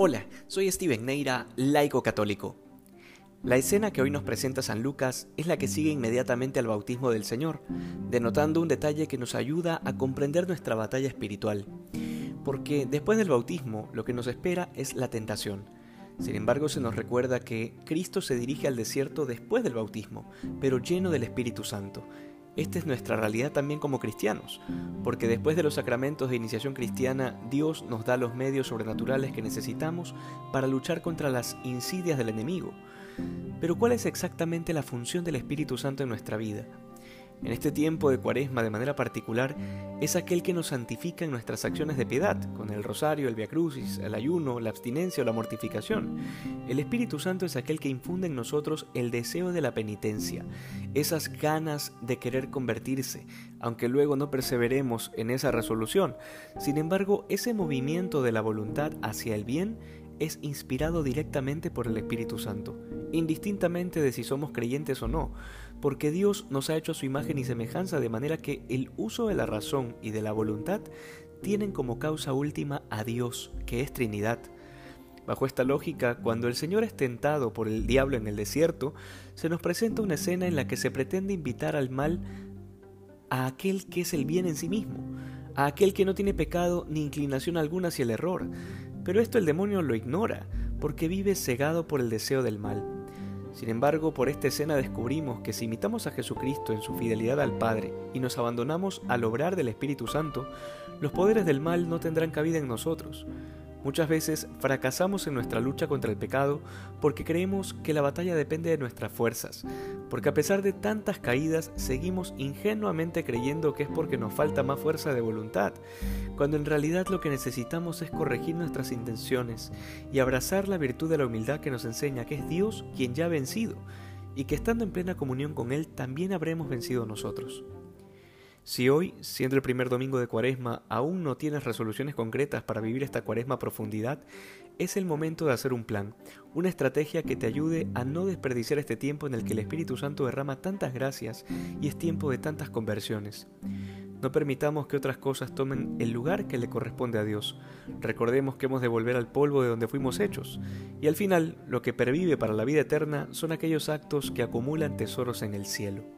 Hola, soy Steven Neira, laico católico. La escena que hoy nos presenta San Lucas es la que sigue inmediatamente al bautismo del Señor, denotando un detalle que nos ayuda a comprender nuestra batalla espiritual. Porque después del bautismo lo que nos espera es la tentación. Sin embargo, se nos recuerda que Cristo se dirige al desierto después del bautismo, pero lleno del Espíritu Santo, esta es nuestra realidad también como cristianos, porque después de los sacramentos de iniciación cristiana, Dios nos da los medios sobrenaturales que necesitamos para luchar contra las insidias del enemigo. Pero ¿cuál es exactamente la función del Espíritu Santo en nuestra vida? En este tiempo de cuaresma de manera particular, es aquel que nos santifica en nuestras acciones de piedad, con el rosario, el Via Crucis, el ayuno, la abstinencia o la mortificación. El Espíritu Santo es aquel que infunde en nosotros el deseo de la penitencia, esas ganas de querer convertirse, aunque luego no perseveremos en esa resolución. Sin embargo, ese movimiento de la voluntad hacia el bien es inspirado directamente por el Espíritu Santo, indistintamente de si somos creyentes o no, porque Dios nos ha hecho su imagen y semejanza de manera que el uso de la razón y de la voluntad tienen como causa última a Dios, que es Trinidad. Bajo esta lógica, cuando el Señor es tentado por el diablo en el desierto, se nos presenta una escena en la que se pretende invitar al mal a aquel que es el bien en sí mismo, a aquel que no tiene pecado ni inclinación alguna hacia el error, pero esto el demonio lo ignora, porque vive cegado por el deseo del mal. Sin embargo, por esta escena descubrimos que si imitamos a Jesucristo en su fidelidad al Padre y nos abandonamos al obrar del Espíritu Santo, los poderes del mal no tendrán cabida en nosotros. Muchas veces fracasamos en nuestra lucha contra el pecado porque creemos que la batalla depende de nuestras fuerzas, porque a pesar de tantas caídas seguimos ingenuamente creyendo que es porque nos falta más fuerza de voluntad, cuando en realidad lo que necesitamos es corregir nuestras intenciones y abrazar la virtud de la humildad que nos enseña que es Dios quien ya ha vencido y que estando en plena comunión con Él también habremos vencido nosotros. Si hoy, siendo el primer domingo de Cuaresma, aún no tienes resoluciones concretas para vivir esta Cuaresma a profundidad, es el momento de hacer un plan, una estrategia que te ayude a no desperdiciar este tiempo en el que el Espíritu Santo derrama tantas gracias y es tiempo de tantas conversiones. No permitamos que otras cosas tomen el lugar que le corresponde a Dios. Recordemos que hemos de volver al polvo de donde fuimos hechos. Y al final, lo que pervive para la vida eterna son aquellos actos que acumulan tesoros en el cielo